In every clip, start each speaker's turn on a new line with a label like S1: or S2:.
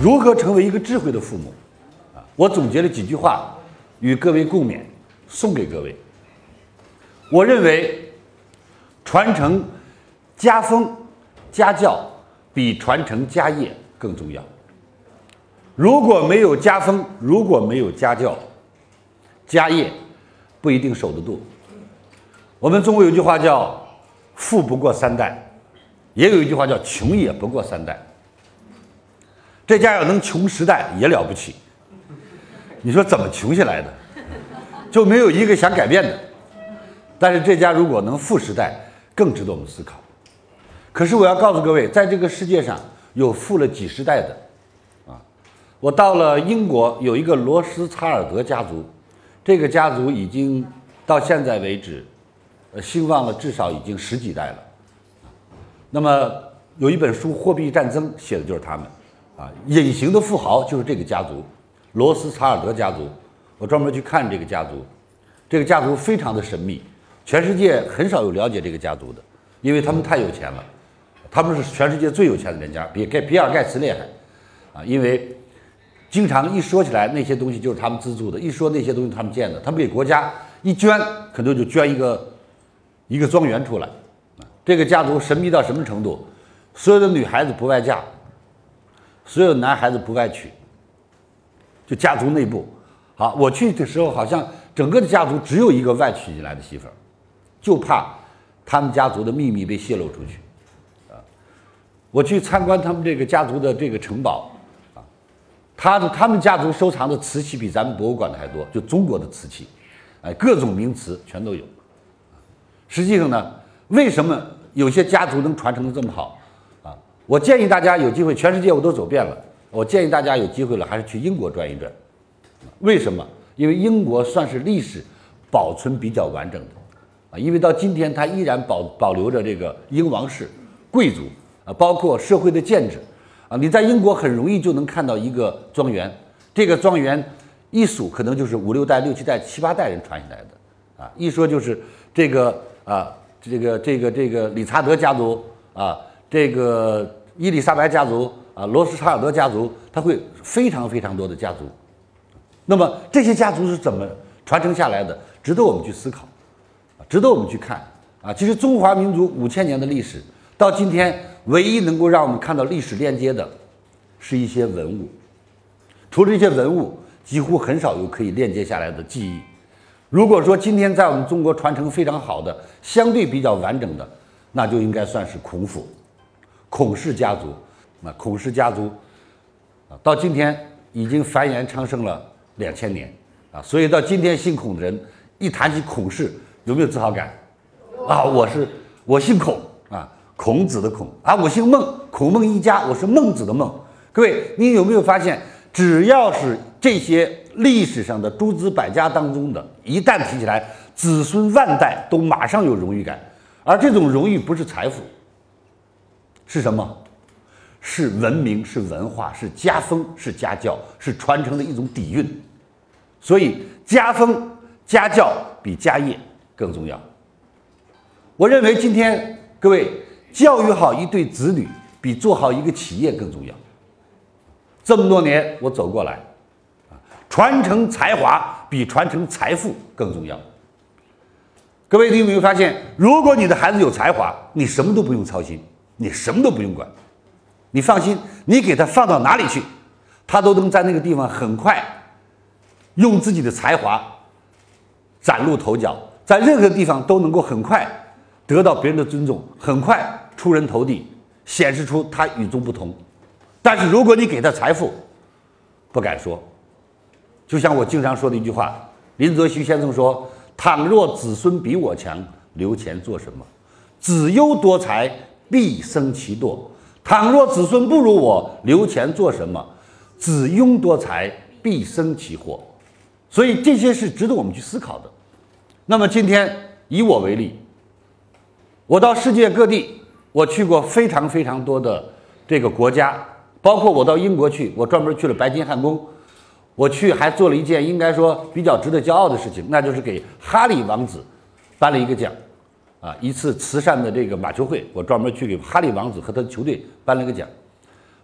S1: 如何成为一个智慧的父母？啊，我总结了几句话，与各位共勉，送给各位。我认为，传承家风家教比传承家业更重要。如果没有家风，如果没有家教，家业不一定守得住。我们中国有句话叫“富不过三代”，也有一句话叫“穷也不过三代”。这家要能穷十代也了不起。你说怎么穷下来的？就没有一个想改变的。但是这家如果能富十代，更值得我们思考。可是我要告诉各位，在这个世界上有富了几十代的，啊，我到了英国，有一个罗斯查尔德家族，这个家族已经到现在为止，呃，兴旺了至少已经十几代了。那么有一本书《货币战争》写的就是他们，啊，隐形的富豪就是这个家族，罗斯查尔德家族。我专门去看这个家族，这个家族非常的神秘。全世界很少有了解这个家族的，因为他们太有钱了，他们是全世界最有钱的人家，比盖比尔盖茨厉害，啊，因为经常一说起来那些东西就是他们资助的，一说那些东西他们建的，他们给国家一捐，可能就捐一个一个庄园出来，这个家族神秘到什么程度？所有的女孩子不外嫁，所有男孩子不外娶，就家族内部，好，我去的时候好像整个的家族只有一个外娶进来的媳妇儿。就怕他们家族的秘密被泄露出去，啊！我去参观他们这个家族的这个城堡，啊，他的他们家族收藏的瓷器比咱们博物馆的还多，就中国的瓷器，哎，各种名瓷全都有。实际上呢，为什么有些家族能传承的这么好？我建议大家有机会，全世界我都走遍了，我建议大家有机会了还是去英国转一转。为什么？因为英国算是历史保存比较完整的。啊，因为到今天，它依然保保留着这个英王室、贵族啊，包括社会的建制啊。你在英国很容易就能看到一个庄园，这个庄园一数可能就是五六代、六七代、七八代人传下来的啊。一说就是这个啊，这个这个这个理查德家族啊，这个伊丽莎白家族啊，罗斯查尔德家族，他会非常非常多的家族。那么这些家族是怎么传承下来的？值得我们去思考。值得我们去看啊！其实中华民族五千年的历史，到今天唯一能够让我们看到历史链接的，是一些文物。除了这些文物，几乎很少有可以链接下来的记忆。如果说今天在我们中国传承非常好的、相对比较完整的，那就应该算是孔府、孔氏家族。那孔氏家族啊，到今天已经繁衍昌盛了两千年啊，所以到今天姓孔的人一谈起孔氏。有没有自豪感？啊，我是我姓孔啊，孔子的孔啊，我姓孟，孔孟一家，我是孟子的孟。各位，你有没有发现，只要是这些历史上的诸子百家当中的，一旦提起来，子孙万代都马上有荣誉感，而这种荣誉不是财富，是什么？是文明，是文化，是家风，是家教，是传承的一种底蕴。所以，家风家教比家业。更重要。我认为今天各位教育好一对子女，比做好一个企业更重要。这么多年我走过来，啊，传承才华比传承财富更重要。各位，你有没有发现，如果你的孩子有才华，你什么都不用操心，你什么都不用管，你放心，你给他放到哪里去，他都能在那个地方很快用自己的才华崭露头角。在任何地方都能够很快得到别人的尊重，很快出人头地，显示出他与众不同。但是如果你给他财富，不敢说。就像我经常说的一句话，林则徐先生说：“倘若子孙比我强，留钱做什么？子优多才，必生其惰；倘若子孙不如我，留钱做什么？子庸多才，必生其祸。”所以这些是值得我们去思考的。那么今天以我为例，我到世界各地，我去过非常非常多的这个国家，包括我到英国去，我专门去了白金汉宫，我去还做了一件应该说比较值得骄傲的事情，那就是给哈利王子颁了一个奖，啊，一次慈善的这个马球会，我专门去给哈利王子和他的球队颁了个奖。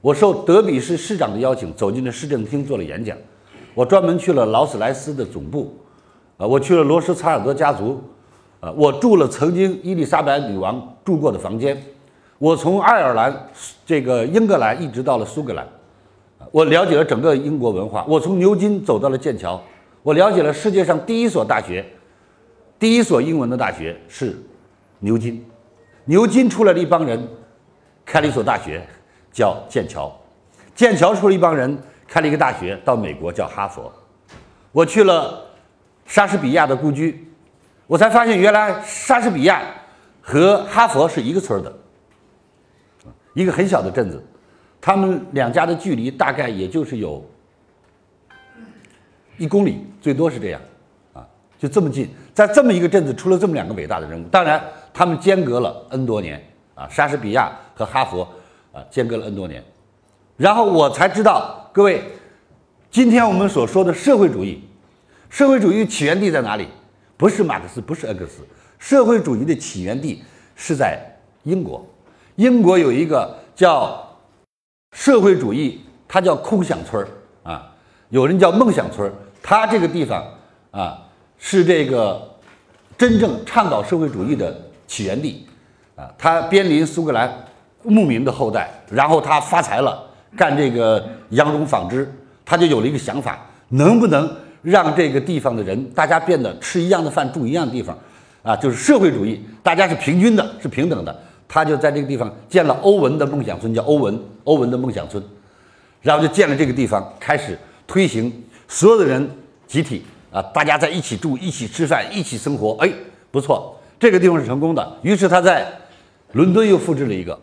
S1: 我受德比市市长的邀请，走进了市政厅做了演讲。我专门去了劳斯莱斯的总部，啊，我去了罗斯柴尔德家族，啊，我住了曾经伊丽莎白女王住过的房间。我从爱尔兰，这个英格兰一直到了苏格兰，我了解了整个英国文化。我从牛津走到了剑桥，我了解了世界上第一所大学，第一所英文的大学是牛津。牛津出来了一帮人，开了一所大学，叫剑桥。剑桥出了一帮人，开了一个大学，到美国叫哈佛。我去了莎士比亚的故居，我才发现原来莎士比亚和哈佛是一个村的。一个很小的镇子，他们两家的距离大概也就是有一公里，最多是这样，啊，就这么近，在这么一个镇子出了这么两个伟大的人物，当然他们间隔了 N 多年，啊，莎士比亚和哈佛，啊，间隔了 N 多年，然后我才知道，各位，今天我们所说的社会主义，社会主义起源地在哪里？不是马克思，不是恩格斯，社会主义的起源地是在英国。英国有一个叫社会主义，它叫空想村儿啊，有人叫梦想村儿。它这个地方啊，是这个真正倡导社会主义的起源地啊。他边临苏格兰牧民的后代，然后他发财了，干这个羊绒纺织，他就有了一个想法：能不能让这个地方的人大家变得吃一样的饭，住一样的地方啊？就是社会主义，大家是平均的，是平等的。他就在这个地方建了欧文的梦想村，叫欧文欧文的梦想村，然后就建了这个地方，开始推行所有的人集体啊，大家在一起住、一起吃饭、一起生活，哎，不错，这个地方是成功的。于是他在伦敦又复制了一个，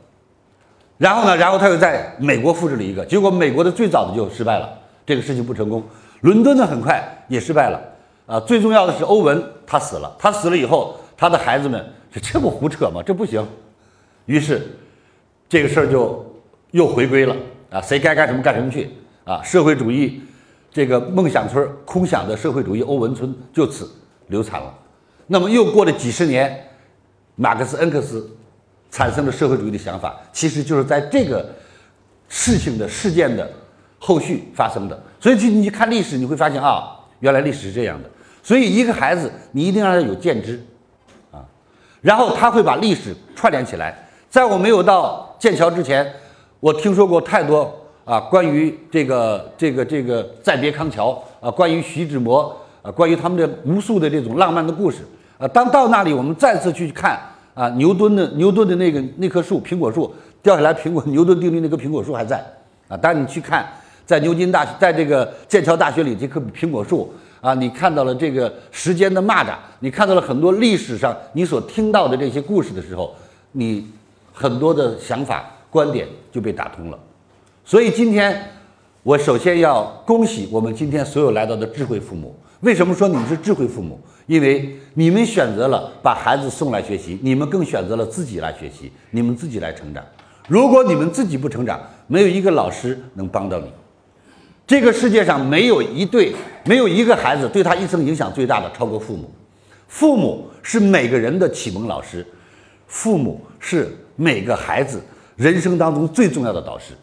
S1: 然后呢，然后他又在美国复制了一个，结果美国的最早的就失败了，这个事情不成功。伦敦呢很快也失败了啊，最重要的是欧文他死了，他死了以后，他的孩子们这这不胡扯吗？这不行。于是，这个事儿就又回归了啊！谁该干什么干什么去啊！社会主义这个梦想村空想的社会主义欧文村就此流产了。那么又过了几十年，马克思恩格斯产生了社会主义的想法，其实就是在这个事情的事件的后续发生的。所以，去你看历史，你会发现啊，原来历史是这样的。所以，一个孩子你一定让他有见知啊，然后他会把历史串联起来。在我没有到剑桥之前，我听说过太多啊，关于这个这个这个再别康桥啊，关于徐志摩啊，关于他们的无数的这种浪漫的故事啊。当到那里，我们再次去看啊，牛顿的牛顿的那个那棵树苹果树掉下来，苹果 牛顿定律那棵苹果树还在啊。当你去看在牛津大学在这个剑桥大学里这棵苹果树啊，你看到了这个时间的蚂蚱，你看到了很多历史上你所听到的这些故事的时候，你。很多的想法观点就被打通了，所以今天我首先要恭喜我们今天所有来到的智慧父母。为什么说你们是智慧父母？因为你们选择了把孩子送来学习，你们更选择了自己来学习，你们自己来成长。如果你们自己不成长，没有一个老师能帮到你。这个世界上没有一对，没有一个孩子对他一生影响最大的超过父母。父母是每个人的启蒙老师，父母是。每个孩子人生当中最重要的导师。